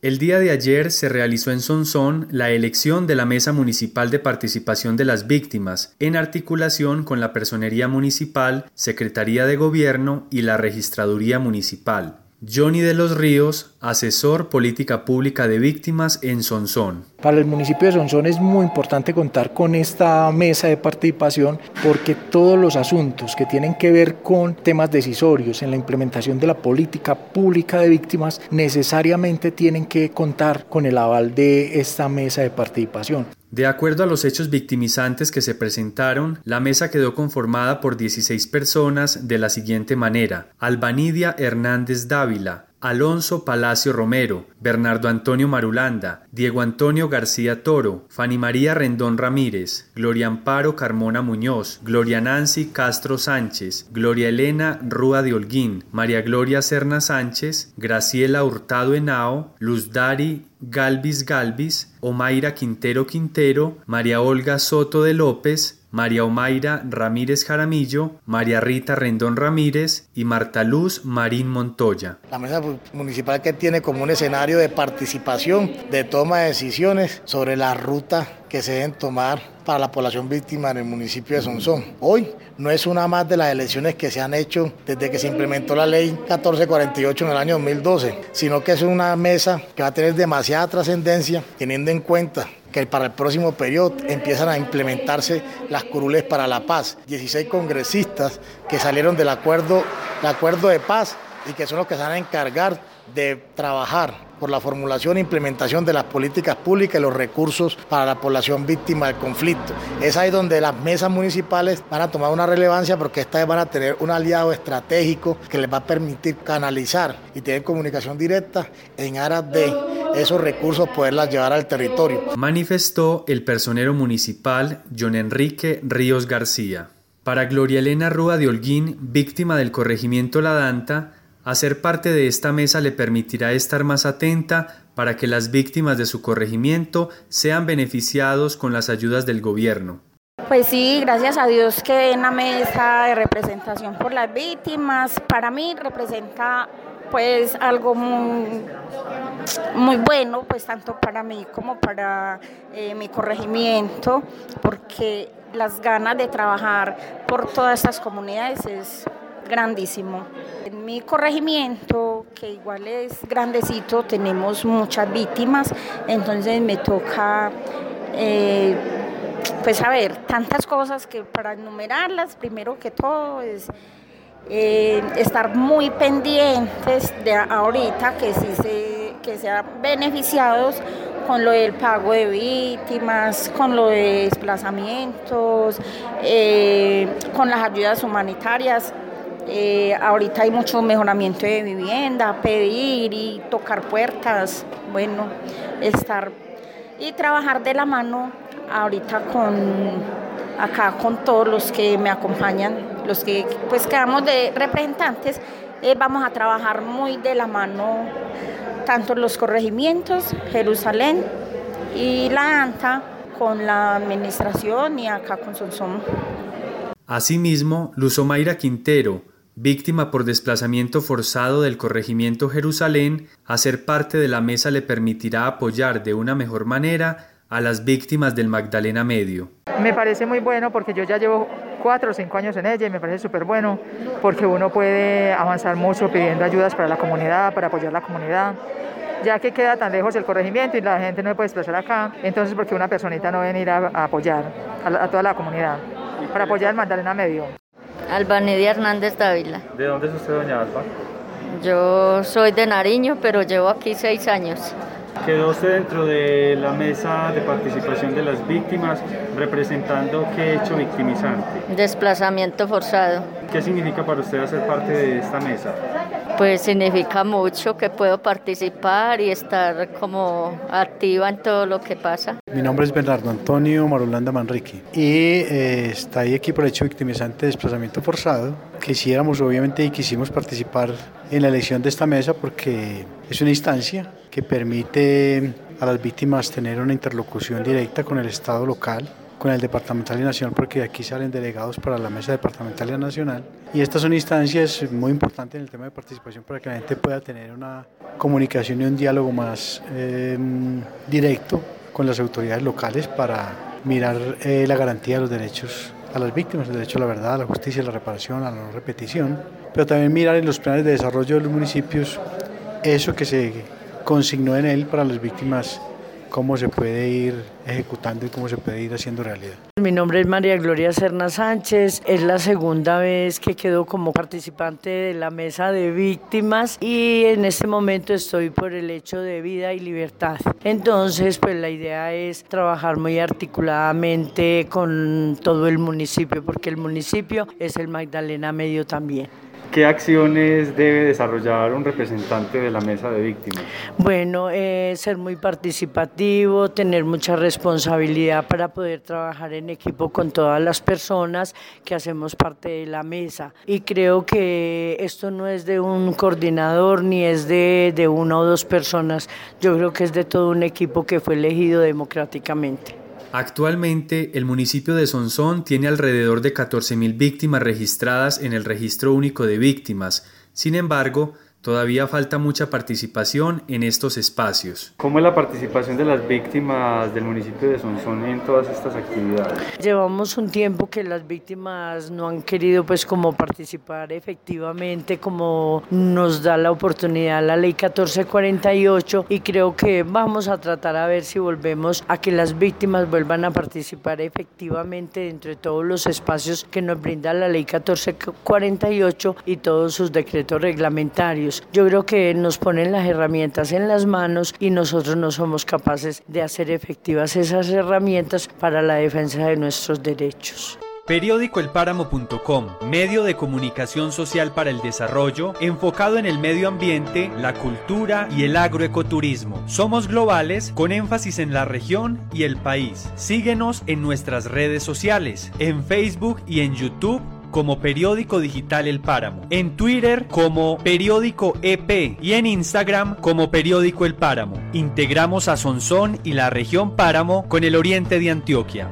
El día de ayer se realizó en Sonsón la elección de la Mesa Municipal de Participación de las Víctimas, en articulación con la Personería Municipal, Secretaría de Gobierno y la Registraduría Municipal. Johnny de los Ríos, asesor política pública de víctimas en Sonsón. Para el municipio de Sonsón es muy importante contar con esta mesa de participación porque todos los asuntos que tienen que ver con temas decisorios en la implementación de la política pública de víctimas necesariamente tienen que contar con el aval de esta mesa de participación. De acuerdo a los hechos victimizantes que se presentaron, la mesa quedó conformada por 16 personas de la siguiente manera: Albanidia Hernández Dávila, Alonso Palacio Romero, Bernardo Antonio Marulanda, Diego Antonio García Toro, Fanny María Rendón Ramírez, Gloria Amparo Carmona Muñoz, Gloria Nancy Castro Sánchez, Gloria Elena Rúa de Holguín, María Gloria Serna Sánchez, Graciela Hurtado Henao, Luz Dari Galvis Galvis, Omaira Quintero Quintero, María Olga Soto de López, María Omaira Ramírez Jaramillo, María Rita Rendón Ramírez y Marta Luz Marín Montoya. La mesa municipal que tiene como un escenario de participación, de toma de decisiones sobre la ruta que se deben tomar para la población víctima en el municipio de Sonsón. Hoy no es una más de las elecciones que se han hecho desde que se implementó la ley 1448 en el año 2012, sino que es una mesa que va a tener demasiada trascendencia teniendo en cuenta que para el próximo periodo empiezan a implementarse las curules para la paz. 16 congresistas que salieron del acuerdo, acuerdo de paz y que son los que se van a encargar de trabajar por la formulación e implementación de las políticas públicas y los recursos para la población víctima del conflicto. Es ahí donde las mesas municipales van a tomar una relevancia porque esta vez van a tener un aliado estratégico que les va a permitir canalizar y tener comunicación directa en aras de esos recursos poderlas llevar al territorio. Manifestó el personero municipal John Enrique Ríos García. Para Gloria Elena Rúa de Holguín, víctima del corregimiento La Danta, hacer parte de esta mesa le permitirá estar más atenta para que las víctimas de su corregimiento sean beneficiados con las ayudas del gobierno. Pues sí, gracias a Dios que en la mesa de representación por las víctimas, para mí representa pues algo muy, bueno, pues tanto para mí como para eh, mi corregimiento, porque las ganas de trabajar por todas estas comunidades es grandísimo. En mi corregimiento, que igual es grandecito, tenemos muchas víctimas, entonces me toca... Eh, pues a tantas cosas que para enumerarlas, primero que todo es eh, estar muy pendientes de ahorita que se, que sean beneficiados con lo del pago de víctimas, con lo de desplazamientos, eh, con las ayudas humanitarias. Eh, ahorita hay mucho mejoramiento de vivienda, pedir y tocar puertas, bueno, estar y trabajar de la mano ahorita con acá con todos los que me acompañan los que pues quedamos de representantes, eh, vamos a trabajar muy de la mano tanto los corregimientos, Jerusalén y la ANTA con la administración y acá con Sonsón. Asimismo, Luzomaira Quintero, víctima por desplazamiento forzado del corregimiento Jerusalén, hacer parte de la mesa le permitirá apoyar de una mejor manera a las víctimas del Magdalena Medio. Me parece muy bueno porque yo ya llevo cuatro o cinco años en ella y me parece súper bueno porque uno puede avanzar mucho pidiendo ayudas para la comunidad, para apoyar la comunidad ya que queda tan lejos el corregimiento y la gente no puede desplazar acá, entonces porque una personita no venir a, a apoyar a, toda la comunidad, para apoyar el Magdalena Medio. Albanidia Hernández Dávila. ¿De dónde es usted, doña Alba? Yo soy de Nariño, pero llevo aquí seis años. Quedó usted dentro de la mesa de participación de las víctimas, representando qué hecho victimizante. Desplazamiento forzado. ¿Qué significa para usted hacer parte de esta mesa? Pues significa mucho que puedo participar y estar como activa en todo lo que pasa. Mi nombre es Bernardo Antonio Marulanda Manrique y eh, está ahí aquí por hecho victimizante de desplazamiento forzado. Quisiéramos obviamente y quisimos participar en la elección de esta mesa porque es una instancia que permite a las víctimas tener una interlocución directa con el Estado local con el departamental y nacional, porque de aquí salen delegados para la mesa departamental y nacional. Y estas son instancias muy importantes en el tema de participación para que la gente pueda tener una comunicación y un diálogo más eh, directo con las autoridades locales para mirar eh, la garantía de los derechos a las víctimas, el derecho a la verdad, a la justicia, a la reparación, a la no repetición, pero también mirar en los planes de desarrollo de los municipios eso que se consignó en él para las víctimas cómo se puede ir ejecutando y cómo se puede ir haciendo realidad. Mi nombre es María Gloria Serna Sánchez, es la segunda vez que quedo como participante de la mesa de víctimas y en este momento estoy por el hecho de vida y libertad. Entonces, pues la idea es trabajar muy articuladamente con todo el municipio, porque el municipio es el Magdalena Medio también. ¿Qué acciones debe desarrollar un representante de la mesa de víctimas? Bueno, eh, ser muy participativo, tener mucha responsabilidad para poder trabajar en equipo con todas las personas que hacemos parte de la mesa. Y creo que esto no es de un coordinador ni es de, de una o dos personas, yo creo que es de todo un equipo que fue elegido democráticamente. Actualmente, el municipio de Sonsón tiene alrededor de 14.000 víctimas registradas en el Registro Único de Víctimas. Sin embargo, Todavía falta mucha participación en estos espacios. ¿Cómo es la participación de las víctimas del municipio de Sonsón en todas estas actividades? Llevamos un tiempo que las víctimas no han querido pues como participar efectivamente como nos da la oportunidad la ley 1448 y creo que vamos a tratar a ver si volvemos a que las víctimas vuelvan a participar efectivamente dentro de todos los espacios que nos brinda la ley 1448 y todos sus decretos reglamentarios. Yo creo que nos ponen las herramientas en las manos y nosotros no somos capaces de hacer efectivas esas herramientas para la defensa de nuestros derechos. Periódicoelpáramo.com, medio de comunicación social para el desarrollo, enfocado en el medio ambiente, la cultura y el agroecoturismo. Somos globales con énfasis en la región y el país. Síguenos en nuestras redes sociales, en Facebook y en YouTube como Periódico Digital El Páramo, en Twitter como Periódico EP y en Instagram como Periódico El Páramo. Integramos a Sonsón y la región Páramo con el oriente de Antioquia.